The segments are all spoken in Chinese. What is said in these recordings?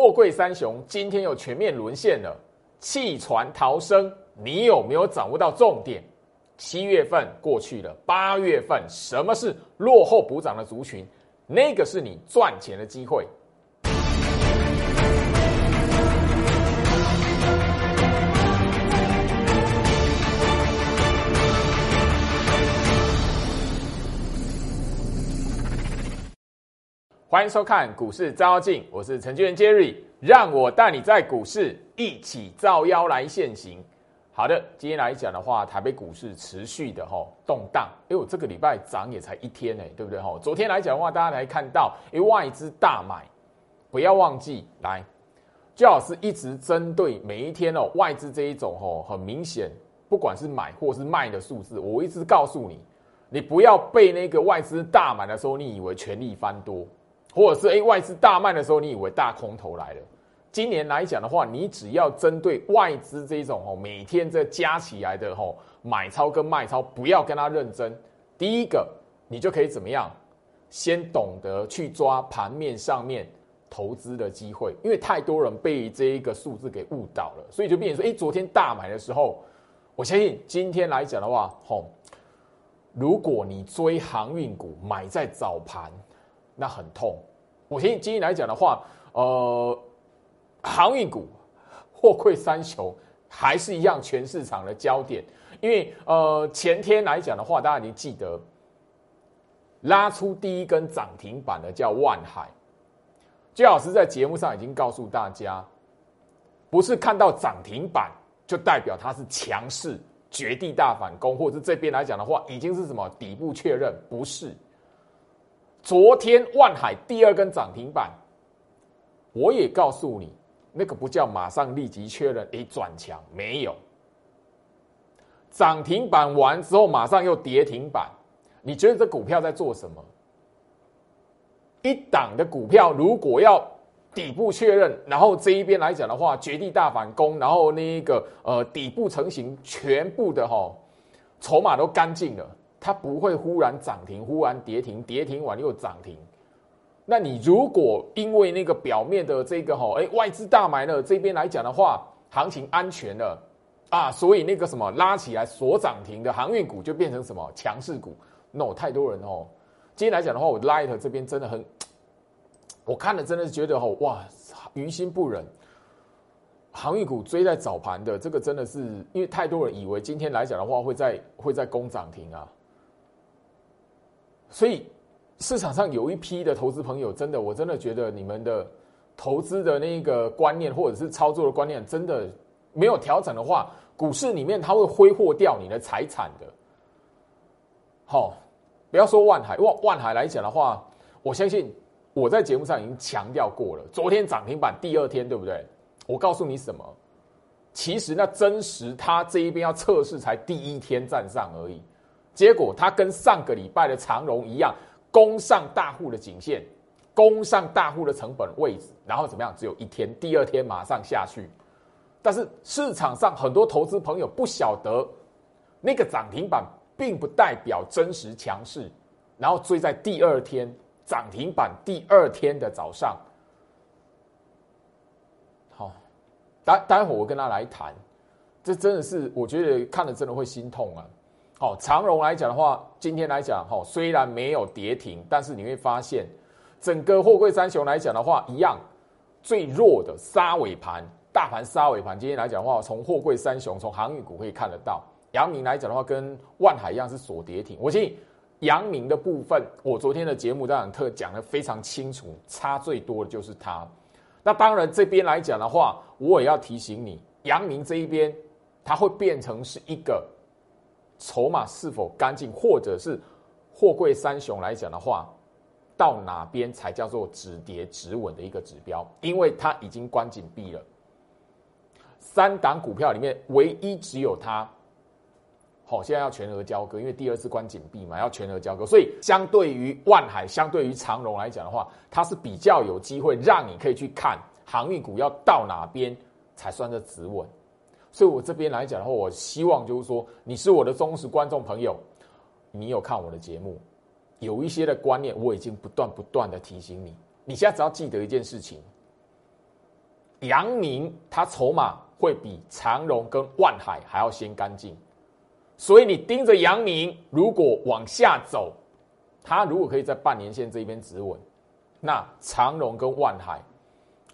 货柜三雄今天又全面沦陷了，弃船逃生，你有没有掌握到重点？七月份过去了，八月份什么是落后补涨的族群？那个是你赚钱的机会。欢迎收看股市照妖镜，我是程序员 Jerry，让我带你在股市一起照妖来现行。好的，今天来讲的话，台北股市持续的哈动荡，哎呦，这个礼拜涨也才一天呢，对不对哈？昨天来讲的话，大家来看到，哎，外资大买，不要忘记来，最好是一直针对每一天哦，外资这一种哦，很明显，不管是买或是卖的数字，我一直告诉你，你不要被那个外资大买的时候，你以为全力翻多。或者是哎，外资大卖的时候，你以为大空头来了？今年来讲的话，你只要针对外资这种哦，每天这加起来的吼买超跟卖超，不要跟他认真。第一个，你就可以怎么样？先懂得去抓盘面上面投资的机会，因为太多人被这一个数字给误导了，所以就变成说，哎，昨天大买的时候，我相信今天来讲的话，吼，如果你追航运股买在早盘。那很痛。我今今天来讲的话，呃，航运股、货柜三雄还是一样全市场的焦点。因为呃，前天来讲的话，大家已经记得拉出第一根涨停板的叫万海。最老师在节目上已经告诉大家，不是看到涨停板就代表它是强势、绝地大反攻，或者这边来讲的话，已经是什么底部确认？不是。昨天万海第二根涨停板，我也告诉你，那个不叫马上立即确认，诶转强没有？涨停板完之后马上又跌停板，你觉得这股票在做什么？一档的股票如果要底部确认，然后这一边来讲的话，绝地大反攻，然后那个呃底部成型，全部的哈筹码都干净了。它不会忽然涨停，忽然跌停，跌停完又涨停。那你如果因为那个表面的这个哈，哎，外资大买了这边来讲的话，行情安全了啊，所以那个什么拉起来所涨停的航运股就变成什么强势股？no，太多人哦。今天来讲的话，我 light 这边真的很，我看了真的是觉得哦，哇，于心不忍。航运股追在早盘的这个真的是，因为太多人以为今天来讲的话会在会在攻涨停啊。所以市场上有一批的投资朋友，真的，我真的觉得你们的投资的那个观念或者是操作的观念，真的没有调整的话，股市里面它会挥霍掉你的财产的。好，不要说万海，万万海来讲的话，我相信我在节目上已经强调过了。昨天涨停板第二天，对不对？我告诉你什么？其实那真实，它这一边要测试才第一天站上而已。结果它跟上个礼拜的长荣一样，攻上大户的颈线，攻上大户的成本位置，然后怎么样？只有一天，第二天马上下去。但是市场上很多投资朋友不晓得，那个涨停板并不代表真实强势，然后追在第二天涨停板第二天的早上。好，待待会我跟他来谈，这真的是我觉得看了真的会心痛啊。好，长荣来讲的话，今天来讲，哈，虽然没有跌停，但是你会发现，整个货柜三雄来讲的话，一样最弱的杀尾盘，大盘杀尾盘。今天来讲的话，从货柜三雄，从航运股可以看得到，阳明来讲的话，跟万海一样是锁跌停。我建议阳明的部分，我昨天的节目当然特讲的非常清楚，差最多的就是它。那当然这边来讲的话，我也要提醒你，阳明这一边，它会变成是一个。筹码是否干净，或者是货柜三雄来讲的话，到哪边才叫做止跌止稳的一个指标？因为它已经关紧闭了。三档股票里面，唯一只有它，好，现在要全额交割，因为第二次关紧闭嘛，要全额交割。所以，相对于万海，相对于长荣来讲的话，它是比较有机会让你可以去看航运股要到哪边才算是止稳。所以我这边来讲的话，我希望就是说，你是我的忠实观众朋友，你有看我的节目，有一些的观念，我已经不断不断的提醒你。你现在只要记得一件事情，阳明它筹码会比长荣跟万海还要先干净，所以你盯着阳明，如果往下走，它如果可以在半年线这边止稳，那长荣跟万海，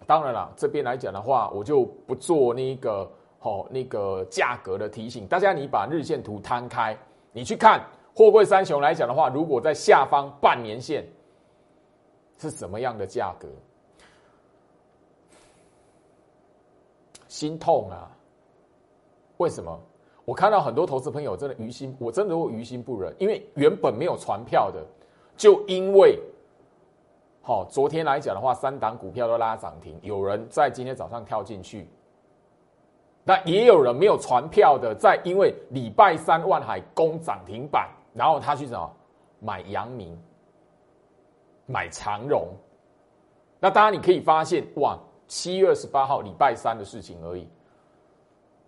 当然了，这边来讲的话，我就不做那个哦那个价格的提醒，大家你把日线图摊开，你去看货柜三雄来讲的话，如果在下方半年线是什么样的价格？心痛啊！为什么？我看到很多投资朋友真的于心，我真的会于心不忍，因为原本没有传票的，就因为，好，昨天来讲的话，三档股票都拉涨停，有人在今天早上跳进去，那也有人没有传票的，在因为礼拜三万海攻涨停板，然后他去什么买阳明，买长荣，那当然你可以发现哇。七月二十八号，礼拜三的事情而已。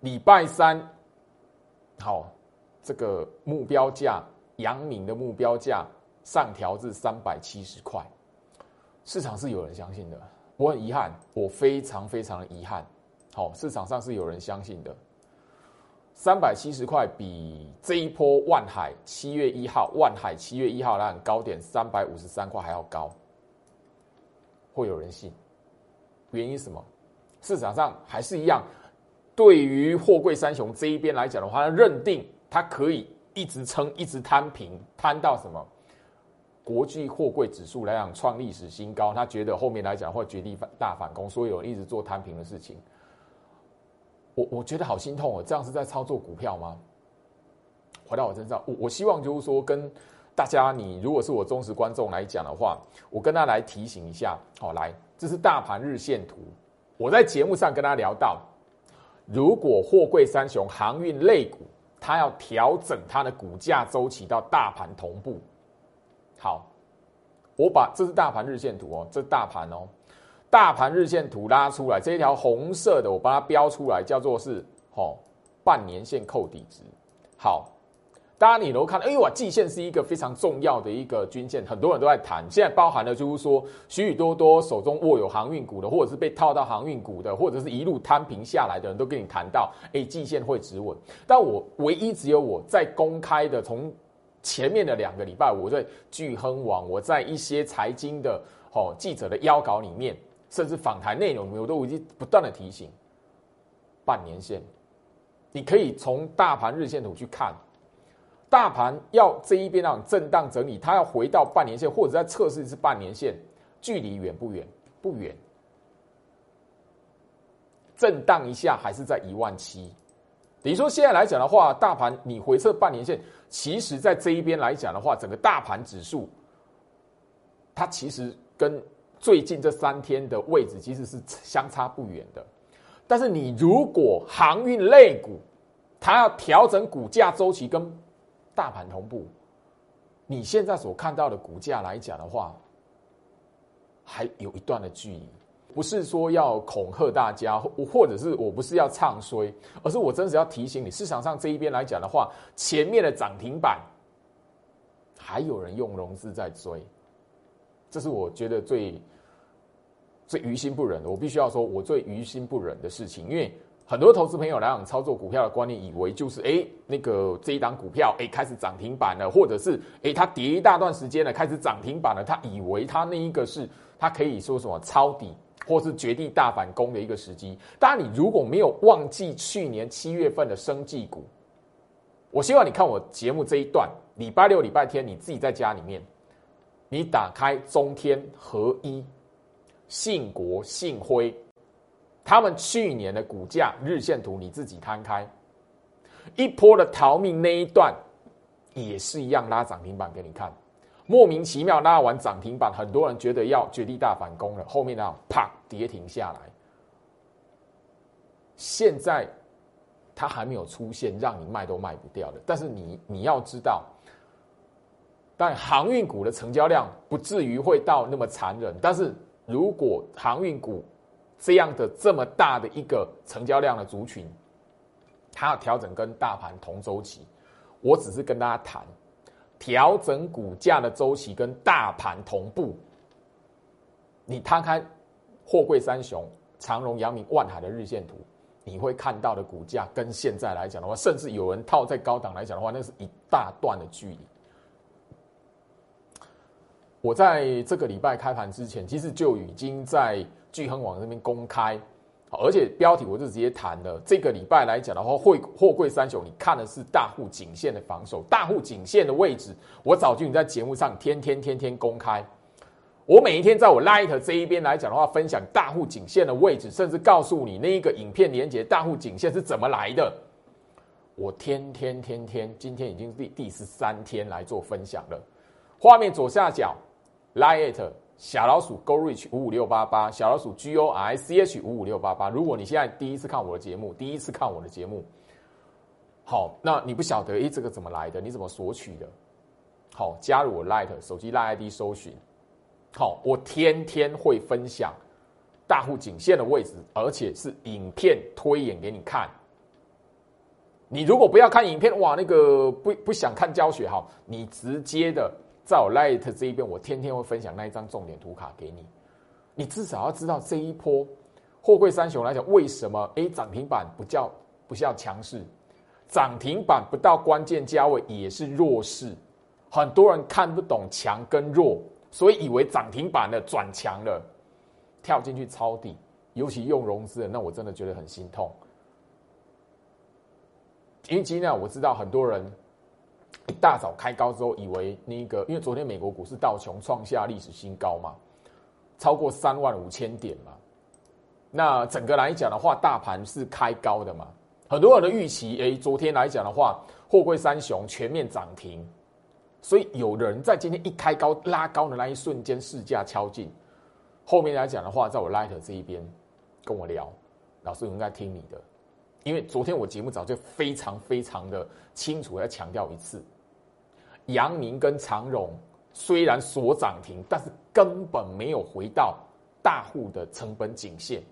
礼拜三，好，这个目标价，阳明的目标价上调至三百七十块，市场是有人相信的。我很遗憾，我非常非常的遗憾。好，市场上是有人相信的。三百七十块比这一波万海七月一号，万海七月一号那高点三百五十三块还要高，会有人信？原因什么？市场上还是一样，对于货柜三雄这一边来讲的话，认定它可以一直撑，一直摊平，摊到什么？国际货柜指数来讲创历史新高，他觉得后面来讲会绝地反大反攻，所以有一直做摊平的事情。我我觉得好心痛哦，这样是在操作股票吗？回到我身上，我我希望就是说，跟大家，你如果是我忠实观众来讲的话，我跟他来提醒一下，好来。这是大盘日线图，我在节目上跟他聊到，如果货柜三雄航运类股，它要调整它的股价周期到大盘同步。好，我把这是大盘日线图哦，这是大盘哦，大盘日线图拉出来，这一条红色的我把它标出来，叫做是哦半年线扣底值。好。大家你都看到，哎呦，季线是一个非常重要的一个均线，很多人都在谈。现在包含了就是说，许许多多手中握有航运股的，或者是被套到航运股的，或者是一路摊平下来的人都跟你谈到，哎，季线会止稳。但我唯一只有我在公开的，从前面的两个礼拜，我在聚亨网，我在一些财经的哦记者的邀稿里面，甚至访谈内容，我都已经不断的提醒，半年线，你可以从大盘日线图去看。大盘要这一边那种震荡整理，它要回到半年线，或者在测试一次半年线，距离远不远？不远。震荡一下还是在一万七。等于说现在来讲的话，大盘你回测半年线，其实在这一边来讲的话，整个大盘指数，它其实跟最近这三天的位置其实是相差不远的。但是你如果航运类股，它要调整股价周期跟大盘同步，你现在所看到的股价来讲的话，还有一段的距离。不是说要恐吓大家，或者是我不是要唱衰，而是我真是要提醒你，市场上这一边来讲的话，前面的涨停板还有人用融资在追，这是我觉得最最于心不忍的。我必须要说，我最于心不忍的事情，因为。很多投资朋友来讲操作股票的观念，以为就是哎，那个这一档股票哎开始涨停板了，或者是哎它跌一大段时间了，开始涨停板了，他以为他那一个是他可以说什么抄底，或是绝地大反攻的一个时机。当然，你如果没有忘记去年七月份的生技股，我希望你看我节目这一段，礼拜六、礼拜天你自己在家里面，你打开中天合一、信国、信辉。他们去年的股价日线图你自己摊开，一波的逃命那一段也是一样拉涨停板给你看，莫名其妙拉完涨停板，很多人觉得要绝地大反攻了，后面呢啪跌停下来。现在它还没有出现让你卖都卖不掉的，但是你你要知道，但航运股的成交量不至于会到那么残忍，但是如果航运股，这样的这么大的一个成交量的族群，它要调整跟大盘同周期，我只是跟大家谈调整股价的周期跟大盘同步。你摊开货柜三雄长荣、阳明、万海的日线图，你会看到的股价跟现在来讲的话，甚至有人套在高档来讲的话，那是一大段的距离。我在这个礼拜开盘之前，其实就已经在聚亨网那边公开，而且标题我就直接谈了。这个礼拜来讲的话，会货柜三雄，你看的是大户颈线的防守，大户颈线的位置，我早就已经在节目上天天天天公开。我每一天在我 Light 这一边来讲的话，分享大户颈线的位置，甚至告诉你那一个影片连接大户颈线是怎么来的。我天天天天，今天已经第第十三天来做分享了。画面左下角。Light 小老鼠 Go Reach 五五六八八小老鼠 G O R I C H 五五六八八。如果你现在第一次看我的节目，第一次看我的节目，好，那你不晓得诶，这个怎么来的？你怎么索取的？好，加入我 Light 手机 Light ID 搜寻。好，我天天会分享大户颈线的位置，而且是影片推演给你看。你如果不要看影片，哇，那个不不想看教学，哈，你直接的。在我 Light 这一边，我天天会分享那一张重点图卡给你。你至少要知道这一波货柜三雄来讲，为什么 A 涨停板不叫不叫强势？涨停板不到关键价位也是弱势。很多人看不懂强跟弱，所以以为涨停板的转强了，跳进去抄底，尤其用融资的，那我真的觉得很心痛。因为今天我知道很多人。一大早开高之后，以为那个，因为昨天美国股市道琼创下历史新高嘛，超过三万五千点嘛。那整个来讲的话，大盘是开高的嘛，很多人的预期，哎，昨天来讲的话，货柜三雄全面涨停，所以有人在今天一开高拉高的那一瞬间，市价敲进。后面来讲的话，在我 Light 这一边跟我聊，老师应该听你的，因为昨天我节目早就非常非常的清楚，要强调一次。阳明跟长荣虽然锁涨停，但是根本没有回到大户的成本颈线。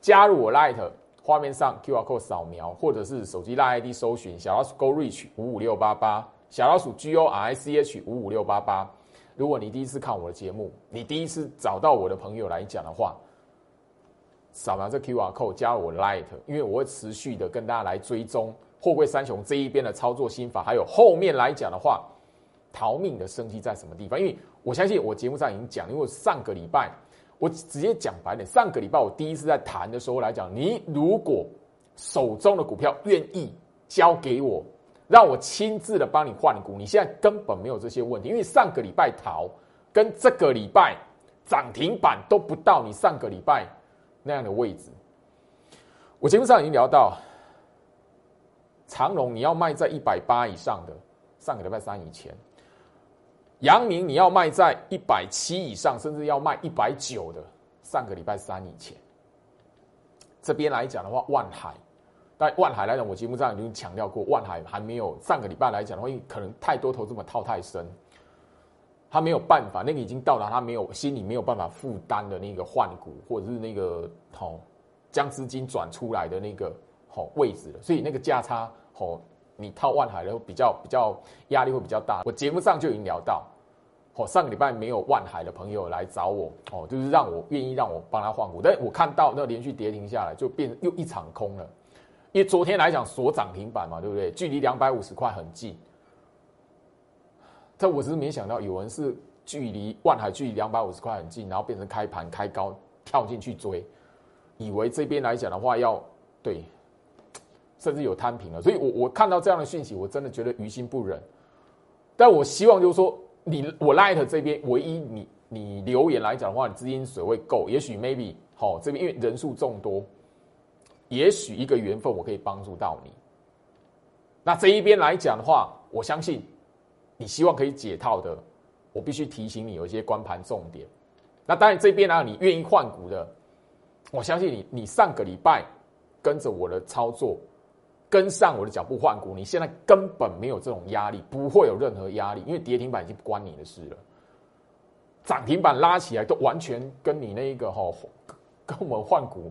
加入我 Light 画面上 QR code 扫描，或者是手机拉 ID 搜寻小老鼠 Go Reach 五五六八八，小老鼠 G O R I C H 五五六八八。如果你第一次看我的节目，你第一次找到我的朋友来讲的话，扫描这 QR code 加入我 Light，因为我会持续的跟大家来追踪货柜三雄这一边的操作心法，还有后面来讲的话。逃命的生机在什么地方？因为我相信我节目上已经讲，因为上个礼拜我直接讲白点，上个礼拜我第一次在谈的时候来讲，你如果手中的股票愿意交给我，让我亲自的帮你换股，你现在根本没有这些问题，因为上个礼拜逃跟这个礼拜涨停板都不到你上个礼拜那样的位置。我节目上已经聊到长隆，你要卖在一百八以上的，上个礼拜三以前。阳明，你要卖在一百七以上，甚至要卖一百九的。上个礼拜三以前，这边来讲的话，万海，但万海来讲，我节目上已经强调过，万海还没有上个礼拜来讲的话，因为可能太多投资者套太深，他没有办法，那个已经到达他没有心里没有办法负担的那个换股，或者是那个好将资金转出来的那个好位置了，所以那个价差好。你套万海的比较比较压力会比较大。我节目上就已经聊到，哦，上个礼拜没有万海的朋友来找我，哦，就是让我愿意让我帮他换股。但我看到那连续跌停下来，就变又一场空了。因为昨天来讲锁涨停板嘛，对不对？距离两百五十块很近。但我只是没想到有人是距离万海距离两百五十块很近，然后变成开盘开高跳进去追，以为这边来讲的话要对。甚至有摊平了，所以我我看到这样的讯息，我真的觉得于心不忍。但我希望就是说，你我 Light 这边唯一你你留言来讲的话，你资金水位够，也许 maybe 好这边因为人数众多，也许一个缘分我可以帮助到你。那这一边来讲的话，我相信你希望可以解套的，我必须提醒你有一些关盘重点。那当然这边呢，你愿意换股的，我相信你你上个礼拜跟着我的操作。跟上我的脚步换股，你现在根本没有这种压力，不会有任何压力，因为跌停板已经不关你的事了。涨停板拉起来都完全跟你那个哈，跟我们换股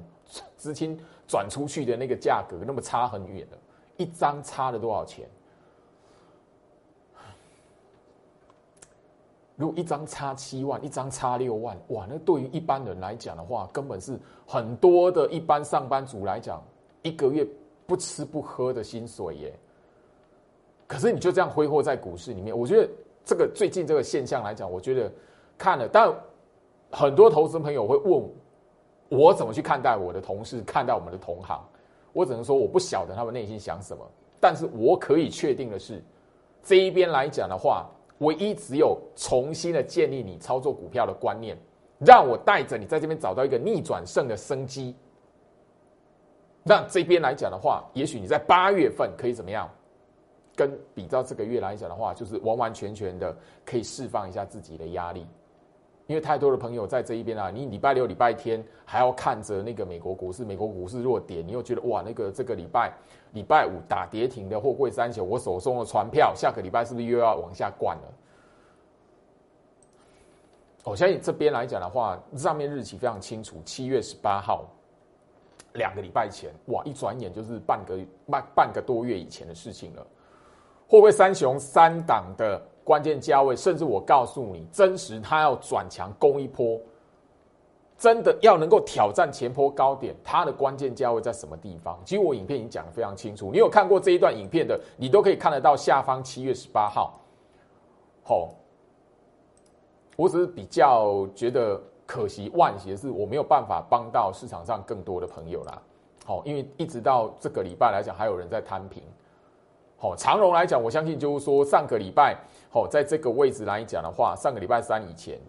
资金转出去的那个价格那么差很远的，一张差了多少钱？如果一张差七万，一张差六万，哇，那对于一般人来讲的话，根本是很多的一般上班族来讲，一个月不吃不喝的薪水耶。可是你就这样挥霍在股市里面，我觉得这个最近这个现象来讲，我觉得看了，但很多投资朋友会问我怎么去看待我的同事，看待我们的同行。我只能说我不晓得他们内心想什么，但是我可以确定的是，这一边来讲的话。唯一只有重新的建立你操作股票的观念，让我带着你在这边找到一个逆转胜的生机。那这边来讲的话，也许你在八月份可以怎么样？跟比照这个月来讲的话，就是完完全全的可以释放一下自己的压力。因为太多的朋友在这一边啊，你礼拜六、礼拜天还要看着那个美国股市，美国股市弱点，你又觉得哇，那个这个礼拜礼拜五打跌停的货柜三雄，我手中的船票下个礼拜是不是又要往下灌了？我相信这边来讲的话，上面日期非常清楚，七月十八号，两个礼拜前，哇，一转眼就是半个半半个多月以前的事情了。会不会三雄三档的。关键价位，甚至我告诉你，真实它要转强攻一波，真的要能够挑战前坡高点，它的关键价位在什么地方？其实我影片已经讲的非常清楚，你有看过这一段影片的，你都可以看得到下方七月十八号。好，我只是比较觉得可惜万幸的是，我没有办法帮到市场上更多的朋友啦。好，因为一直到这个礼拜来讲，还有人在摊平。好，长荣来讲，我相信就是说上个礼拜。好，在这个位置来讲的话，上个礼拜三以前，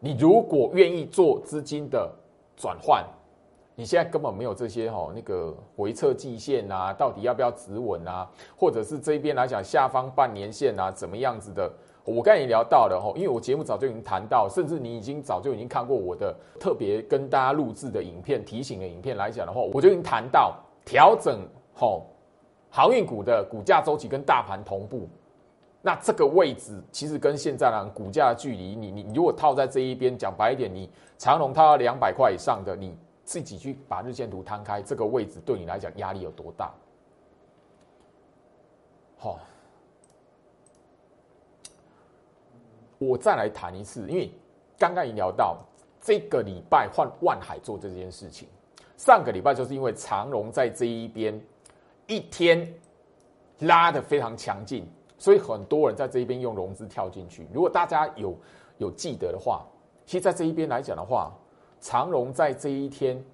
你如果愿意做资金的转换，你现在根本没有这些哈那个回撤季线啊，到底要不要止稳啊，或者是这边来讲下方半年线啊，怎么样子的？我刚才也聊到了哈，因为我节目早就已经谈到，甚至你已经早就已经看过我的特别跟大家录制的影片提醒的影片来讲的话，我就已经谈到调整吼航运股的股价周期跟大盘同步。那这个位置其实跟现在呢股价的距离，你你如果套在这一边，讲白一点，你长隆套到两百块以上的，你自己去把日线图摊开，这个位置对你来讲压力有多大？好，我再来谈一次，因为刚刚已经聊到这个礼拜换万海做这件事情，上个礼拜就是因为长荣在这一边一天拉的非常强劲。所以很多人在这一边用融资跳进去。如果大家有有记得的话，其实在这一边来讲的话，长荣在这一天，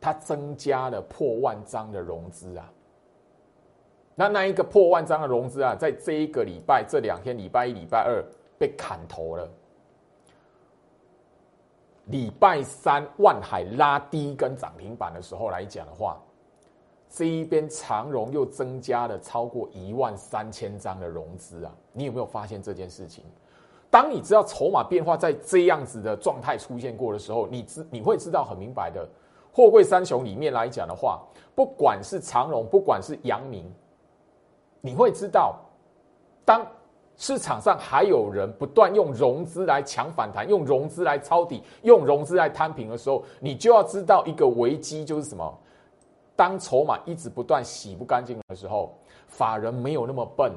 它增加了破万张的融资啊。那那一个破万张的融资啊，在这一个礼拜这两天，礼拜一、礼拜二被砍头了。礼拜三万海拉低跟涨停板的时候来讲的话。这一边长荣又增加了超过一万三千张的融资啊！你有没有发现这件事情？当你知道筹码变化在这样子的状态出现过的时候，你知你会知道很明白的。货柜三雄里面来讲的话，不管是长荣，不管是阳明，你会知道，当市场上还有人不断用融资来抢反弹，用融资来抄底，用融资来摊平的时候，你就要知道一个危机就是什么。当筹码一直不断洗不干净的时候，法人没有那么笨，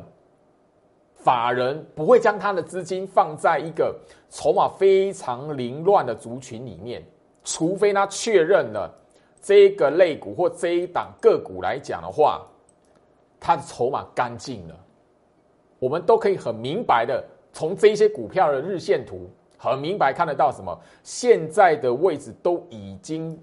法人不会将他的资金放在一个筹码非常凌乱的族群里面，除非他确认了这个类股或这一档个股来讲的话，他的筹码干净了。我们都可以很明白的从这些股票的日线图，很明白看得到什么，现在的位置都已经。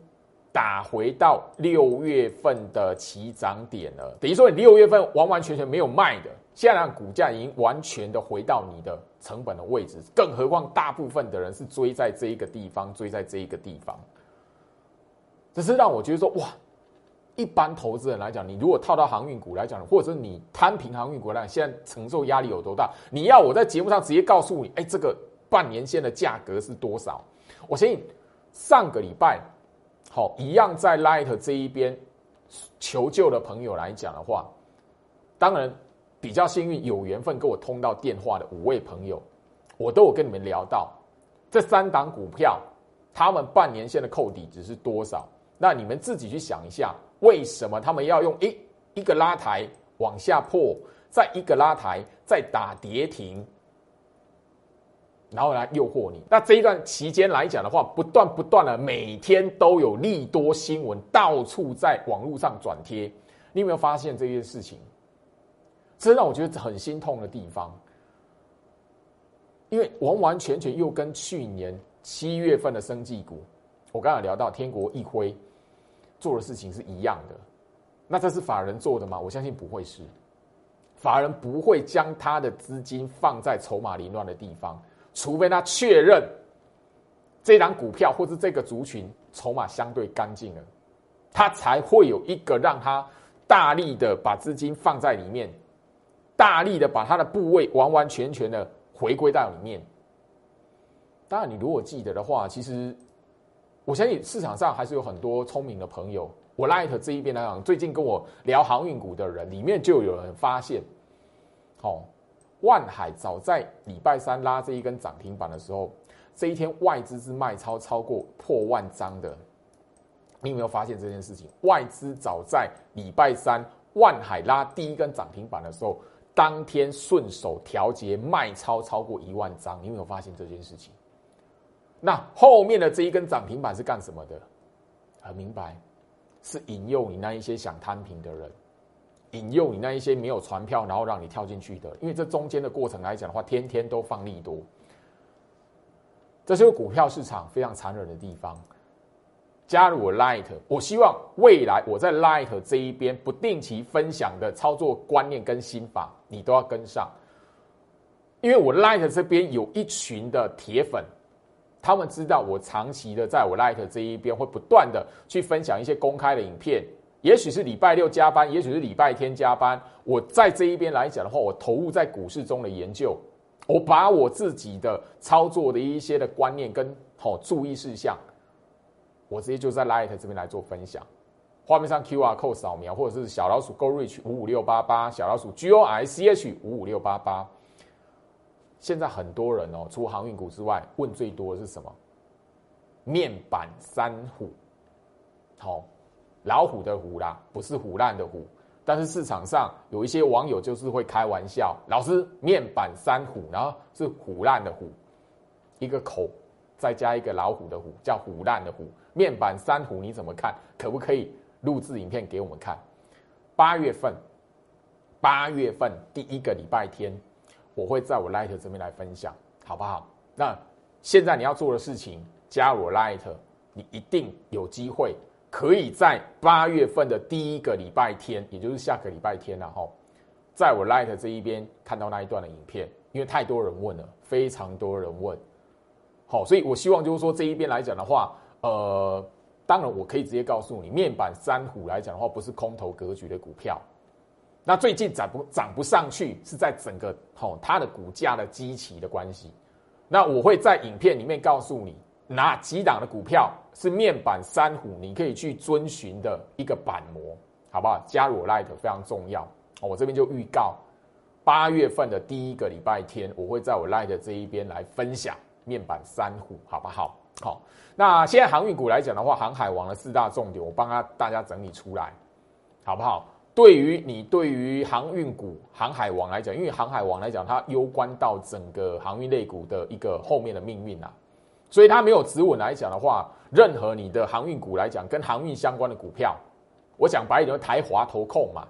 打回到六月份的起涨点了，等于说你六月份完完全全没有卖的，现在股价已经完全的回到你的成本的位置，更何况大部分的人是追在这一个地方，追在这一个地方，只是让我觉得说哇，一般投资人来讲，你如果套到航运股来讲，或者你摊平航运股来讲，现在承受压力有多大？你要我在节目上直接告诉你，哎，这个半年线的价格是多少？我相信上个礼拜。好，一样在 Light 这一边求救的朋友来讲的话，当然比较幸运，有缘分跟我通到电话的五位朋友，我都有跟你们聊到这三档股票，他们半年线的扣底值是多少？那你们自己去想一下，为什么他们要用一一个拉抬往下破，再一个拉抬再打跌停？然后来诱惑你。那这一段期间来讲的话，不断不断的每天都有利多新闻到处在网络上转贴。你有没有发现这件事情？这让我觉得很心痛的地方，因为完完全全又跟去年七月份的生技股，我刚才聊到天国一辉做的事情是一样的。那这是法人做的吗？我相信不会是。法人不会将他的资金放在筹码凌乱的地方，除非他确认这档股票或者这个族群筹码相对干净了，他才会有一个让他大力的把资金放在里面，大力的把他的部位完完全全的回归到里面。当然，你如果记得的话，其实我相信市场上还是有很多聪明的朋友。我 Light 这一边来讲，最近跟我聊航运股的人，里面就有人发现，哦，万海早在礼拜三拉这一根涨停板的时候，这一天外资是卖超超过破万张的。你有没有发现这件事情？外资早在礼拜三万海拉第一根涨停板的时候，当天顺手调节卖超超过一万张。你有没有发现这件事情？那后面的这一根涨停板是干什么的？很明白。是引诱你那一些想摊平的人，引诱你那一些没有船票，然后让你跳进去的。因为这中间的过程来讲的话，天天都放利多，这是个股票市场非常残忍的地方。加入我 Light，我希望未来我在 Light 这一边不定期分享的操作观念跟心法，你都要跟上。因为我 Light 这边有一群的铁粉。他们知道我长期的在我 Light 这一边会不断的去分享一些公开的影片，也许是礼拜六加班，也许是礼拜天加班。我在这一边来讲的话，我投入在股市中的研究，我把我自己的操作的一些的观念跟好注意事项，我直接就在 Light 这边来做分享。画面上 QR code 扫描，或者是小老鼠 Go Reach 五五六八八，小老鼠 G O I C H 五五六八八。现在很多人哦，除航运股之外，问最多的是什么？面板三虎，好，老虎的虎啦，不是虎烂的虎。但是市场上有一些网友就是会开玩笑，老师面板三虎，然后是虎烂的虎，一个口再加一个老虎的虎，叫虎烂的虎。面板三虎你怎么看？可不可以录制影片给我们看？八月份，八月份第一个礼拜天。我会在我 Light 这边来分享，好不好？那现在你要做的事情，加我 Light，你一定有机会可以在八月份的第一个礼拜天，也就是下个礼拜天然后在我 Light 这一边看到那一段的影片，因为太多人问了，非常多人问，好，所以我希望就是说这一边来讲的话，呃，当然我可以直接告诉你，面板三虎来讲的话，不是空头格局的股票。那最近涨不涨不上去，是在整个吼它的股价的基期的关系。那我会在影片里面告诉你哪几档的股票是面板三虎，你可以去遵循的一个板模，好不好？加入我 Light 非常重要。我这边就预告八月份的第一个礼拜天，我会在我 Light 这一边来分享面板三虎，好不好？好。那现在航运股来讲的话，航海王的四大重点，我帮他大家整理出来，好不好？对于你对于航运股、航海王来讲，因为航海王来讲，它攸关到整个航运类股的一个后面的命运啊，所以它没有止稳来讲的话，任何你的航运股来讲，跟航运相关的股票，我讲白一点，台华投控嘛，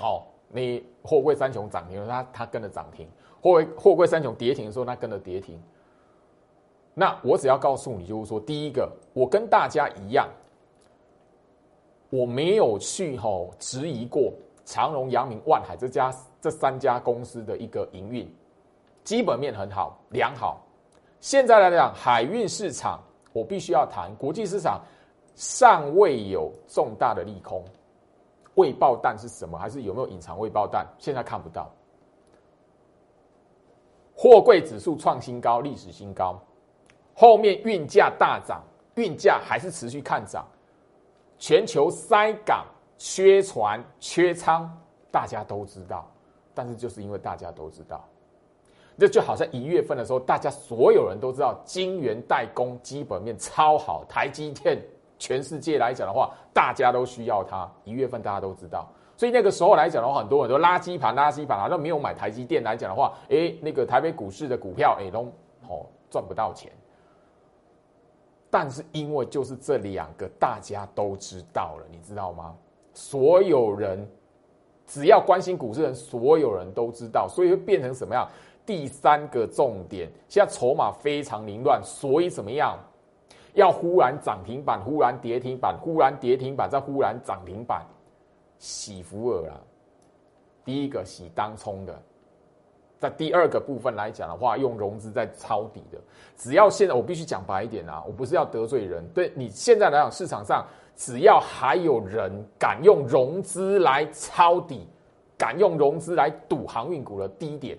哦，你货柜三雄涨停，它它跟着涨停；货柜货柜三雄跌停的时候，它跟着跌停。那我只要告诉你，就是说，第一个，我跟大家一样。我没有去吼质疑过长荣、阳明、万海这家这三家公司的一个营运，基本面很好良好。现在来讲，海运市场我必须要谈，国际市场尚未有重大的利空。未爆弹是什么？还是有没有隐藏未爆弹？现在看不到。货柜指数创新高，历史新高。后面运价大涨，运价还是持续看涨。全球塞港、缺船、缺仓，大家都知道。但是就是因为大家都知道，这就好像一月份的时候，大家所有人都知道，晶圆代工基本面超好，台积电全世界来讲的话，大家都需要它。一月份大家都知道，所以那个时候来讲的话，很多人都垃圾盘、垃圾盘啊，都没有买台积电来讲的话，哎，那个台北股市的股票，哎，都哦赚不到钱。但是因为就是这两个大家都知道了，你知道吗？所有人只要关心股市的人，所有人都知道，所以会变成什么样？第三个重点，现在筹码非常凌乱，所以怎么样？要忽然涨停板，忽然跌停板，忽然跌停板，再忽然涨停板，洗福尔啊！第一个洗当冲的，在第二个部分来讲的话，用融资在抄底的。只要现在我必须讲白一点啊，我不是要得罪人。对你现在来讲，市场上只要还有人敢用融资来抄底，敢用融资来赌航运股的低点。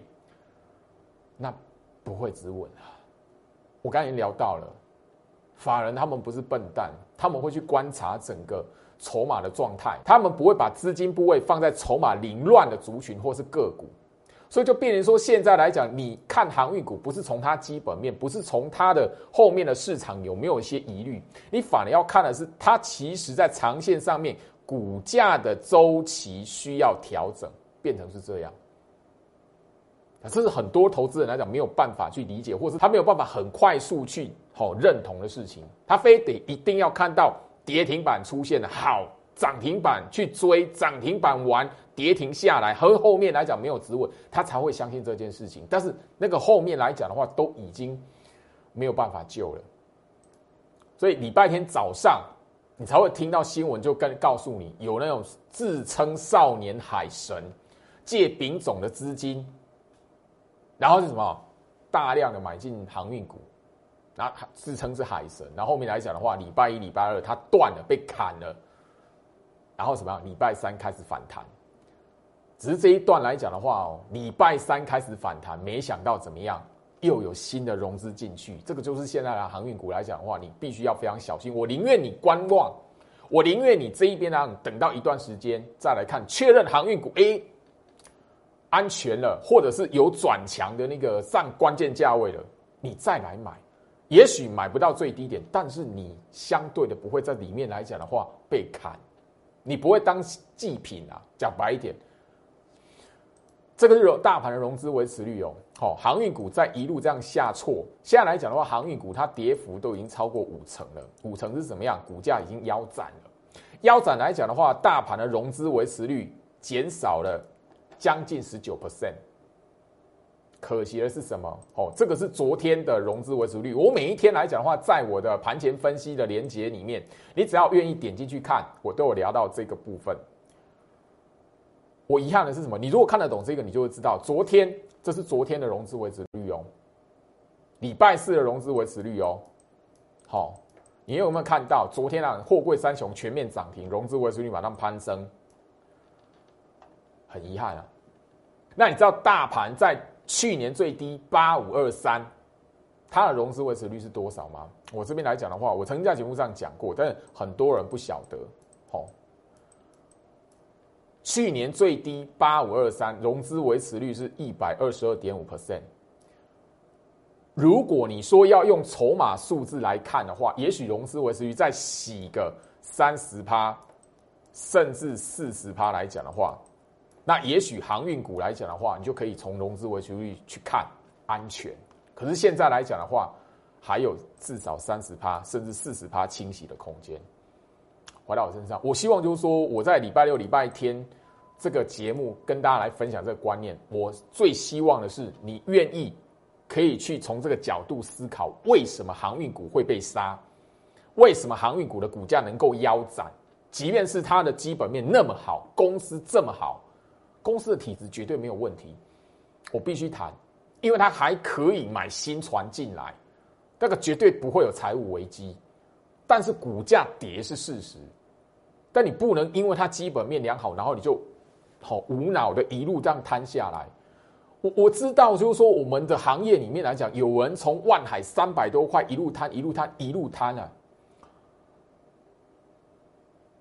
那不会止稳啊！我刚才已经聊到了，法人他们不是笨蛋，他们会去观察整个筹码的状态，他们不会把资金部位放在筹码凌乱的族群或是个股，所以就变成说，现在来讲，你看航运股不是从它基本面，不是从它的后面的市场有没有一些疑虑，你反而要看的是它其实在长线上面股价的周期需要调整，变成是这样。这是很多投资人来讲没有办法去理解，或是他没有办法很快速去好认同的事情。他非得一定要看到跌停板出现的，好涨停板去追，涨停板完跌停下来，和后面来讲没有止稳，他才会相信这件事情。但是那个后面来讲的话，都已经没有办法救了。所以礼拜天早上你才会听到新闻，就跟告诉你有那种自称少年海神借丙种的资金。然后是什么？大量的买进航运股，然后自称是海神。然后后面来讲的话，礼拜一、礼拜二它断了，被砍了。然后什么样？礼拜三开始反弹。只是这一段来讲的话哦，礼拜三开始反弹，没想到怎么样？又有新的融资进去。这个就是现在的航运股来讲的话，你必须要非常小心。我宁愿你观望，我宁愿你这一边呢，等到一段时间再来看，确认航运股 A。安全了，或者是有转强的那个上关键价位了，你再来买，也许买不到最低点，但是你相对的不会在里面来讲的话被砍，你不会当祭品啊。讲白一点，这个是大盘的融资维持率哦。好，航运股在一路这样下挫，现在来讲的话，航运股它跌幅都已经超过五成了。五成是怎么样？股价已经腰斩了。腰斩来讲的话，大盘的融资维持率减少了。将近十九 percent，可惜的是什么？哦，这个是昨天的融资维持率。我每一天来讲的话，在我的盘前分析的连接里面，你只要愿意点进去看，我都有聊到这个部分。我遗憾的是什么？你如果看得懂这个，你就会知道，昨天这是昨天的融资维持率哦，礼拜四的融资维持率哦。好，你有没有看到昨天啊，货柜三雄全面涨停，融资维持率马上攀升？很遗憾啊，那你知道大盘在去年最低八五二三，它的融资维持率是多少吗？我这边来讲的话，我曾经在节目上讲过，但是很多人不晓得。好，去年最低八五二三，融资维持率是一百二十二点五 percent。如果你说要用筹码数字来看的话，也许融资维持率再洗个三十趴，甚至四十趴来讲的话。那也许航运股来讲的话，你就可以从融资维持率去看安全。可是现在来讲的话，还有至少三十趴甚至四十趴清洗的空间。回到我身上，我希望就是说，我在礼拜六、礼拜天这个节目跟大家来分享这个观念。我最希望的是，你愿意可以去从这个角度思考，为什么航运股会被杀？为什么航运股的股价能够腰斩？即便是它的基本面那么好，公司这么好。公司的体质绝对没有问题，我必须谈，因为它还可以买新船进来，那个绝对不会有财务危机。但是股价跌是事实，但你不能因为它基本面良好，然后你就好无脑的一路这样摊下来。我我知道，就是说我们的行业里面来讲，有人从万海三百多块一路摊一路摊一路摊啊，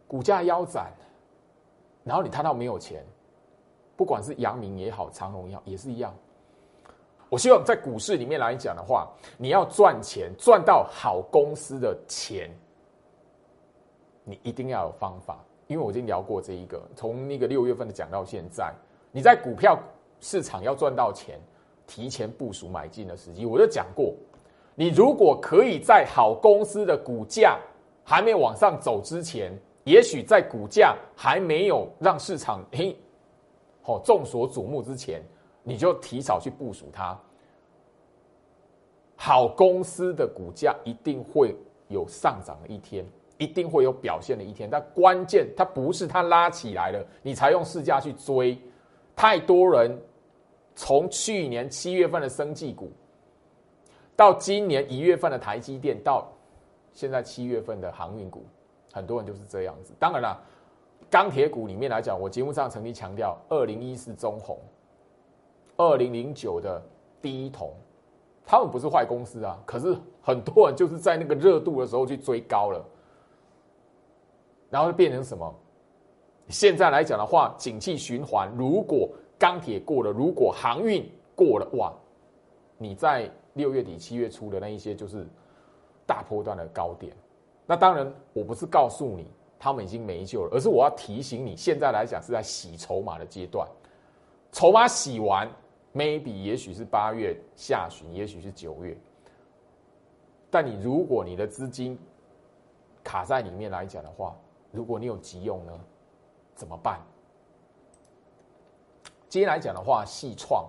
股价腰斩，然后你摊到没有钱。不管是阳明也好，长荣也好，也是一样。我希望在股市里面来讲的话，你要赚钱，赚到好公司的钱，你一定要有方法。因为我已经聊过这一个，从那个六月份的讲到现在，你在股票市场要赚到钱，提前部署买进的时机。我就讲过，你如果可以在好公司的股价还没往上走之前，也许在股价还没有让市场嘿，哦众所瞩目之前，你就提早去部署它。好公司的股价一定会有上涨的一天。一定会有表现的一天，但关键它不是它拉起来了，你才用市价去追。太多人从去年七月份的生技股，到今年一月份的台积电，到现在七月份的航运股，很多人就是这样子。当然了，钢铁股里面来讲，我节目上曾经强调，二零一四中红，二零零九的第一铜，他们不是坏公司啊，可是很多人就是在那个热度的时候去追高了。然后就变成什么？现在来讲的话，景气循环，如果钢铁过了，如果航运过了，哇！你在六月底、七月初的那一些就是大波段的高点。那当然，我不是告诉你他们已经没救了，而是我要提醒你，现在来讲是在洗筹码的阶段。筹码洗完，maybe 也许是八月下旬，也许是九月。但你如果你的资金卡在里面来讲的话，如果你有急用呢，怎么办？今天来讲的话，细创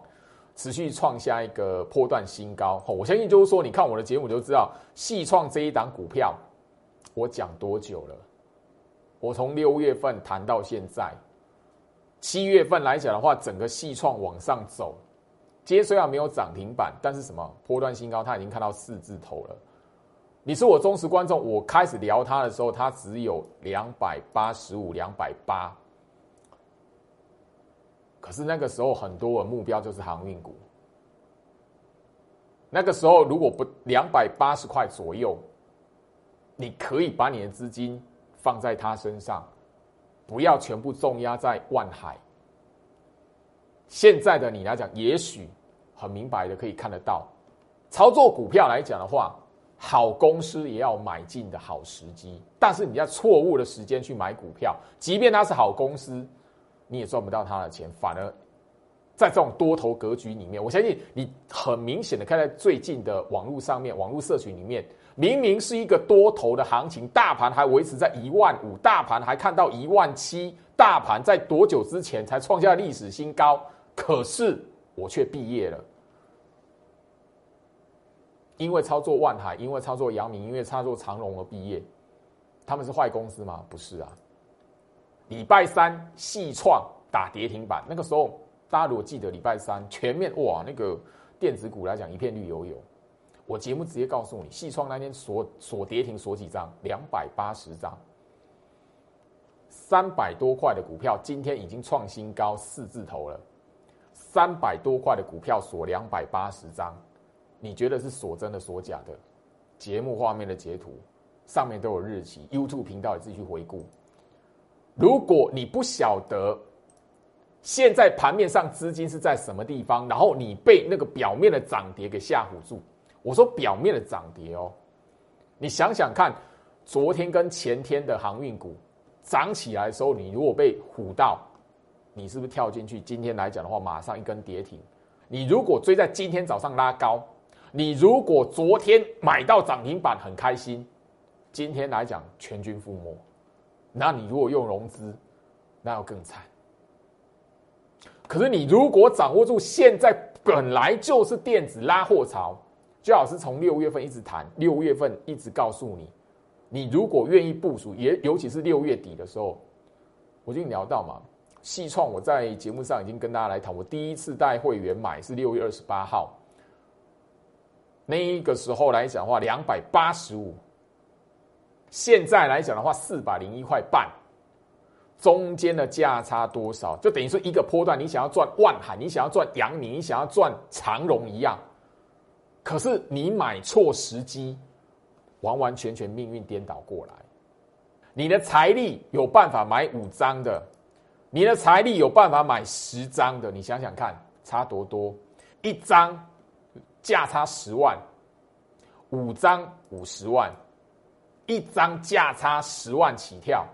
持续创下一个波段新高。我相信就是说，你看我的节目就知道，细创这一档股票，我讲多久了？我从六月份谈到现在，七月份来讲的话，整个细创往上走，今天虽然没有涨停板，但是什么波段新高，它已经看到四字头了。你是我忠实观众，我开始聊它的时候，它只有两百八十五、两百八。可是那个时候，很多的目标就是航运股。那个时候，如果不两百八十块左右，你可以把你的资金放在他身上，不要全部重压在万海。现在的你来讲，也许很明白的可以看得到，操作股票来讲的话。好公司也要买进的好时机，但是你在错误的时间去买股票，即便它是好公司，你也赚不到它的钱。反而在这种多头格局里面，我相信你很明显的看在最近的网络上面，网络社群里面，明明是一个多头的行情，大盘还维持在一万五，大盘还看到一万七，大盘在多久之前才创下历史新高？可是我却毕业了。因为操作万海，因为操作阳明，因为操作长荣而毕业，他们是坏公司吗？不是啊。礼拜三细创打跌停板，那个时候大家如果记得礼拜三全面哇，那个电子股来讲一片绿油油。我节目直接告诉你，细创那天锁锁跌停锁几张？两百八十张，三百多块的股票今天已经创新高四字头了。三百多块的股票锁两百八十张。你觉得是锁真的锁假的？节目画面的截图上面都有日期，YouTube 频道你自己去回顾。如果你不晓得现在盘面上资金是在什么地方，然后你被那个表面的涨跌给吓唬住，我说表面的涨跌哦，你想想看，昨天跟前天的航运股涨起来的时候，你如果被唬到，你是不是跳进去？今天来讲的话，马上一根跌停。你如果追在今天早上拉高。你如果昨天买到涨停板很开心，今天来讲全军覆没，那你如果用融资，那要更惨。可是你如果掌握住现在本来就是电子拉货潮，最好是从六月份一直谈，六月份一直告诉你，你如果愿意部署，也尤其是六月底的时候，我就聊到嘛，细创我在节目上已经跟大家来谈，我第一次带会员买是六月二十八号。那个时候来讲的话，两百八十五，现在来讲的话，四百零一块半，中间的价差多少？就等于说一个波段，你想要赚万海，你想要赚阳明，你想要赚长荣一样，可是你买错时机，完完全全命运颠倒过来。你的财力有办法买五张的，你的财力有办法买十张的，你想想看，差多多一张。价差十万，五张五十万，一张价差十万起跳，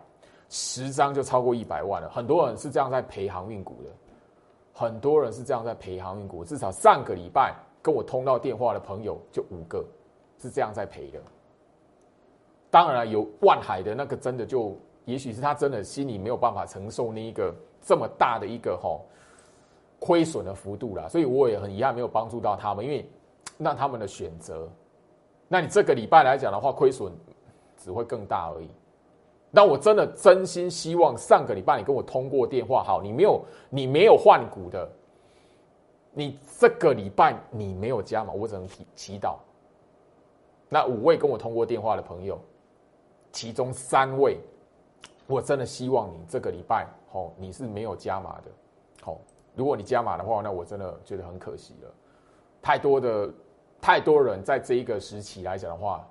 十张就超过一百万了。很多人是这样在赔航运股的，很多人是这样在赔航运股，至少上个礼拜跟我通到电话的朋友就五个是这样在赔的。当然了，有万海的那个真的就，也许是他真的心里没有办法承受那一个这么大的一个哈亏损的幅度了，所以我也很遗憾没有帮助到他们，因为让他们的选择。那你这个礼拜来讲的话，亏损只会更大而已。那我真的真心希望上个礼拜你跟我通过电话，好，你没有你没有换股的，你这个礼拜你没有加码？我只能祈祈祷。那五位跟我通过电话的朋友，其中三位，我真的希望你这个礼拜哦，你是没有加码的。好，如果你加码的话，那我真的觉得很可惜了。太多的太多人在这一个时期来讲的话。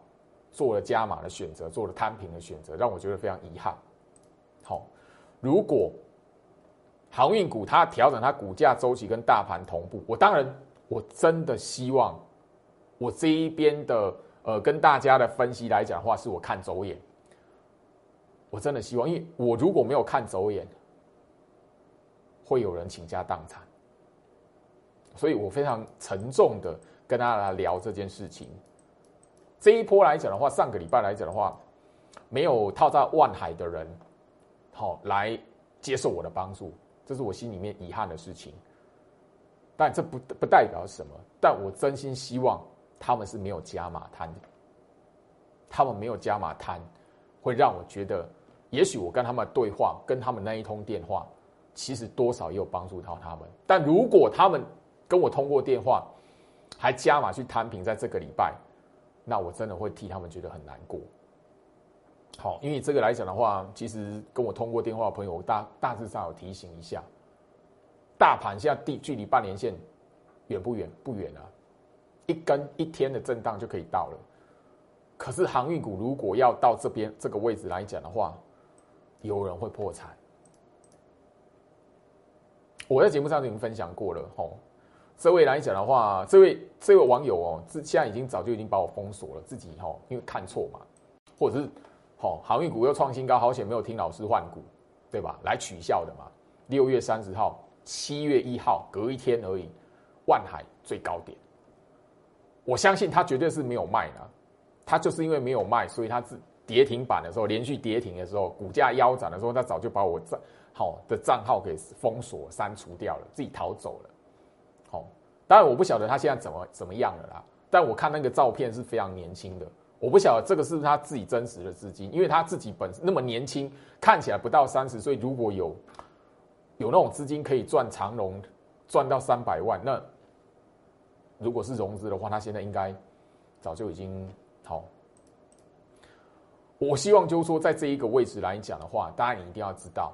做了加码的选择，做了摊平的选择，让我觉得非常遗憾。好，如果航运股它调整它股价周期跟大盘同步，我当然我真的希望我这一边的呃跟大家的分析来讲的话，是我看走眼。我真的希望，因为我如果没有看走眼，会有人倾家荡产。所以我非常沉重的跟大家来聊这件事情。这一波来讲的话，上个礼拜来讲的话，没有套在万海的人，好来接受我的帮助，这是我心里面遗憾的事情。但这不不代表什么，但我真心希望他们是没有加码摊的，他们没有加码摊，会让我觉得，也许我跟他们对话，跟他们那一通电话，其实多少也有帮助到他们。但如果他们跟我通过电话，还加码去摊平，在这个礼拜。那我真的会替他们觉得很难过。好，因为这个来讲的话，其实跟我通过电话的朋友大大致上有提醒一下，大盘现在地距离半年线远不远？不远啊，一根一天的震荡就可以到了。可是航运股如果要到这边这个位置来讲的话，有人会破产。我在节目上已经分享过了，吼。这位来讲的话，这位这位网友哦，现在已经早就已经把我封锁了，自己哈，因为看错嘛，或者是好航运股又创新高，好险没有听老师换股，对吧？来取笑的嘛。六月三十号、七月一号隔一天而已，万海最高点，我相信他绝对是没有卖的，他就是因为没有卖，所以他自跌停板的时候，连续跌停的时候，股价腰斩的时候，他早就把我账好的账号给封锁、删除掉了，自己逃走了。好当然我不晓得他现在怎么怎么样了啦，但我看那个照片是非常年轻的，我不晓得这个是不是他自己真实的资金，因为他自己本那么年轻，看起来不到三十岁，如果有有那种资金可以赚长龙赚到三百万，那如果是融资的话，他现在应该早就已经好。我希望就是说，在这一个位置来讲的话，大家一定要知道，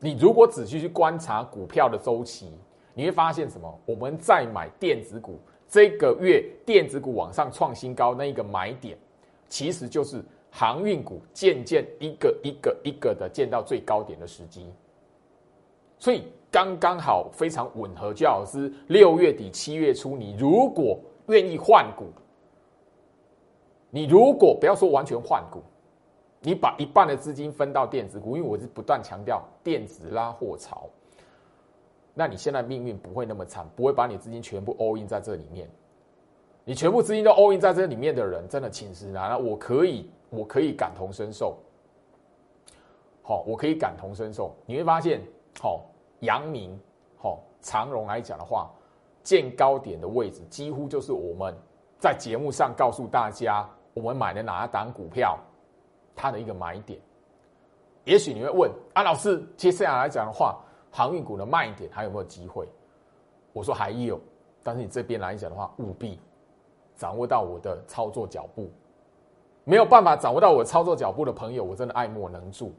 你如果仔细去观察股票的周期。你会发现什么？我们在买电子股，这个月电子股往上创新高，那一个买点，其实就是航运股渐渐一个一个一个的见到最高点的时机。所以刚刚好，非常吻合。焦老师六月底七月初，你如果愿意换股，你如果不要说完全换股，你把一半的资金分到电子股，因为我是不断强调电子拉货潮。那你现在命运不会那么惨，不会把你资金全部 all in 在这里面。你全部资金都 all in 在这里面的人，真的寝食难安！我可以，我可以感同身受。好，我可以感同身受。你会发现，好，阳明，好，长荣来讲的话，见高点的位置，几乎就是我们在节目上告诉大家，我们买的哪一档股票，它的一个买点。也许你会问，啊，老师，接下来来讲的话。航运股的卖点还有没有机会？我说还有，但是你这边来讲的话，务必掌握到我的操作脚步。没有办法掌握到我操作脚步的朋友，我真的爱莫能助。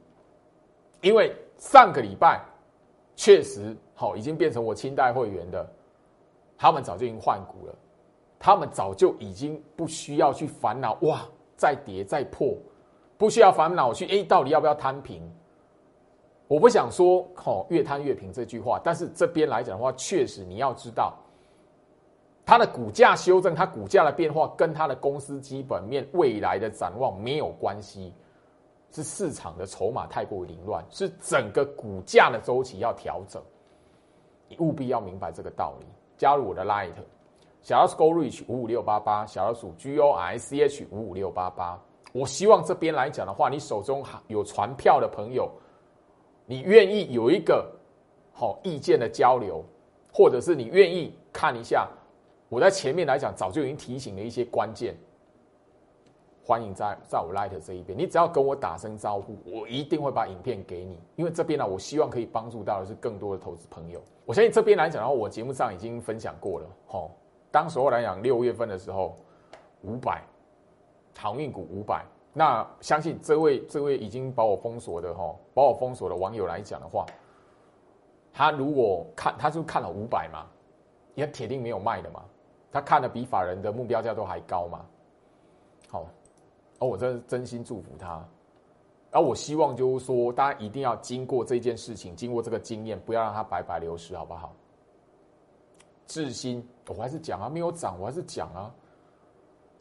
因为上个礼拜确实好，已经变成我清代会员的，他们早就已经换股了，他们早就已经不需要去烦恼哇，再跌再破，不需要烦恼去哎，到底要不要摊平？我不想说“哦，越贪越平”这句话，但是这边来讲的话，确实你要知道，它的股价修正，它股价的变化跟它的公司基本面未来的展望没有关系，是市场的筹码太过凌乱，是整个股价的周期要调整。你务必要明白这个道理。加入我的 Light，小老鼠 Go Reach 五五六八八，小老鼠 G O I C H 五五六八八。我希望这边来讲的话，你手中有传票的朋友，你愿意有一个好意见的交流，或者是你愿意看一下我在前面来讲早就已经提醒了一些关键。欢迎在在我 Light 这一边，你只要跟我打声招呼，我一定会把影片给你。因为这边呢，我希望可以帮助到的是更多的投资朋友。我相信这边来讲的话，我节目上已经分享过了。吼，当时候来讲，六月份的时候，五百航运股五百，那相信这位这位已经把我封锁的哈，把我封锁的网友来讲的话，他如果看，他就看了五百嘛，也铁定没有卖的嘛，他看的比法人的目标价都还高嘛，好。我真真心祝福他，而我希望就是说，大家一定要经过这件事情，经过这个经验，不要让它白白流失，好不好？智新，我还是讲啊，没有涨，我还是讲啊，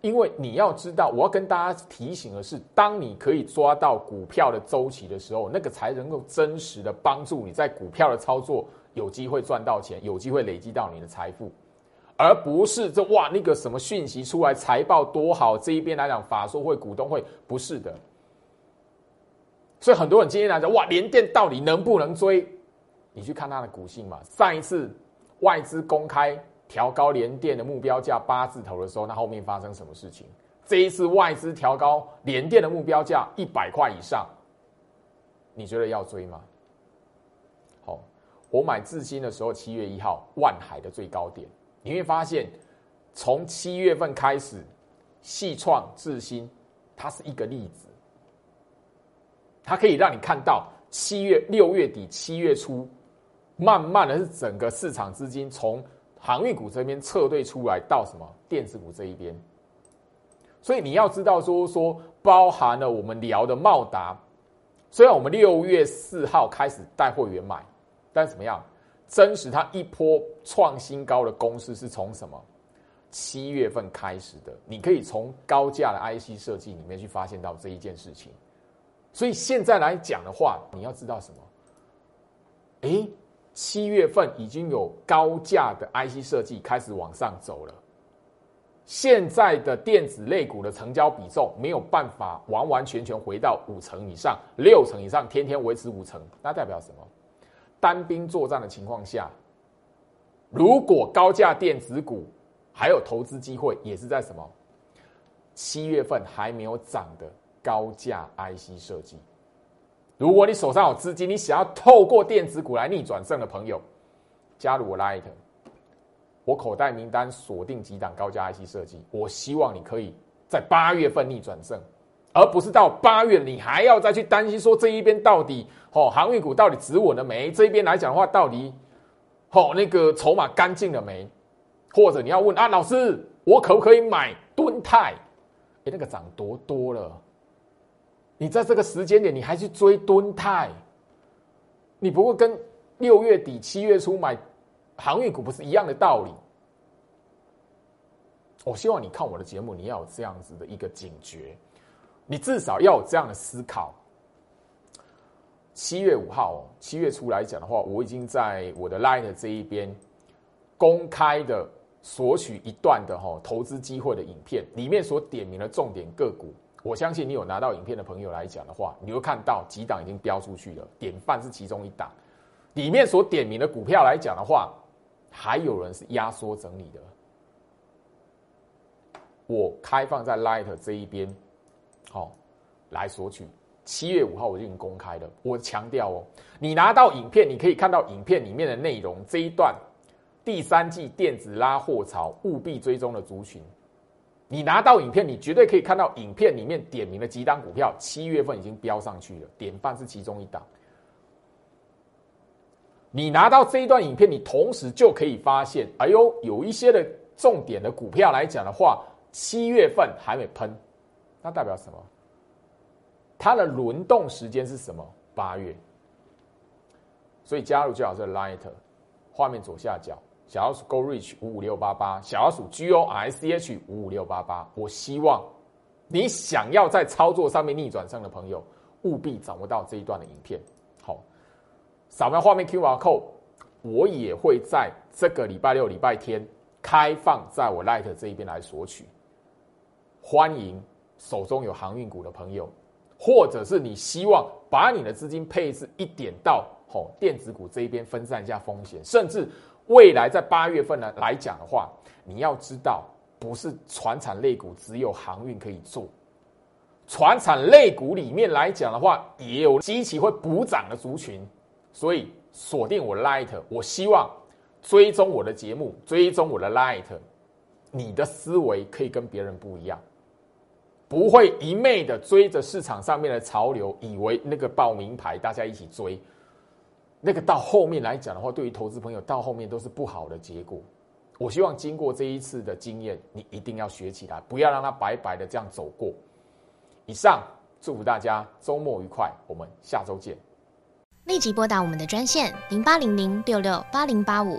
因为你要知道，我要跟大家提醒的是，当你可以抓到股票的周期的时候，那个才能够真实的帮助你在股票的操作有机会赚到钱，有机会累积到你的财富。而不是这哇那个什么讯息出来财报多好这一边来讲法说会股东会不是的，所以很多人今天来讲哇联电到底能不能追？你去看它的股性嘛。上一次外资公开调高联电的目标价八字头的时候，那后面发生什么事情？这一次外资调高联电的目标价一百块以上，你觉得要追吗？好，我买智新的时候七月一号万海的最高点。你会发现，从七月份开始，细创智新，它是一个例子，它可以让你看到七月六月底七月初，慢慢的是整个市场资金从航运股这边撤退出来，到什么电子股这一边。所以你要知道，说说包含了我们聊的茂达，虽然我们六月四号开始带会员买，但怎么样？真实，它一波创新高的公司是从什么？七月份开始的。你可以从高价的 IC 设计里面去发现到这一件事情。所以现在来讲的话，你要知道什么？诶，七月份已经有高价的 IC 设计开始往上走了。现在的电子类股的成交比重没有办法完完全全回到五成以上、六成以上，天天维持五成，那代表什么？单兵作战的情况下，如果高价电子股还有投资机会，也是在什么七月份还没有涨的高价 IC 设计。如果你手上有资金，你想要透过电子股来逆转胜的朋友，加入我 Light，我口袋名单锁定几档高价 IC 设计，我希望你可以在八月份逆转胜。而不是到八月，你还要再去担心说这一边到底哦，航运股到底止稳了没？这一边来讲的话，到底哦那个筹码干净了没？或者你要问啊，老师，我可不可以买敦泰？哎，那个涨多多了，你在这个时间点你还去追敦泰？你不会跟六月底七月初买航运股不是一样的道理？我希望你看我的节目，你要有这样子的一个警觉。你至少要有这样的思考。七月五号，七月初来讲的话，我已经在我的 Line 这一边公开的索取一段的哈投资机会的影片，里面所点名的重点个股，我相信你有拿到影片的朋友来讲的话，你会看到几档已经标出去了，典范是其中一档。里面所点名的股票来讲的话，还有人是压缩整理的，我开放在 Light 这一边。好，来索取。七月五号我就已经公开了。我强调哦，你拿到影片，你可以看到影片里面的内容。这一段第三季电子拉货潮，务必追踪的族群。你拿到影片，你绝对可以看到影片里面点名的几档股票，七月份已经飙上去了。典范是其中一档。你拿到这一段影片，你同时就可以发现，哎呦，有一些的重点的股票来讲的话，七月份还没喷。那代表什么？它的轮动时间是什么？八月。所以加入最好是 Light，画面左下角小老鼠 Go Reach 五五六八八，小老鼠 G O R C H 五五六八八。我希望你想要在操作上面逆转胜的朋友，务必掌握到这一段的影片。好，扫描画面 Q R code，我也会在这个礼拜六、礼拜天开放在我 Light 这一边来索取。欢迎手中有航运股的朋友，或者是你希望把你的资金配置一点到吼电子股这一边分散一下风险，甚至未来在八月份呢来讲的话，你要知道，不是船产类股只有航运可以做，船产类股里面来讲的话，也有机器会补涨的族群，所以锁定我 Light，我希望追踪我的节目，追踪我的 Light，你的思维可以跟别人不一样。不会一昧的追着市场上面的潮流，以为那个报名牌大家一起追，那个到后面来讲的话，对于投资朋友到后面都是不好的结果。我希望经过这一次的经验，你一定要学起来，不要让它白白的这样走过。以上，祝福大家周末愉快，我们下周见。立即拨打我们的专线零八零零六六八零八五。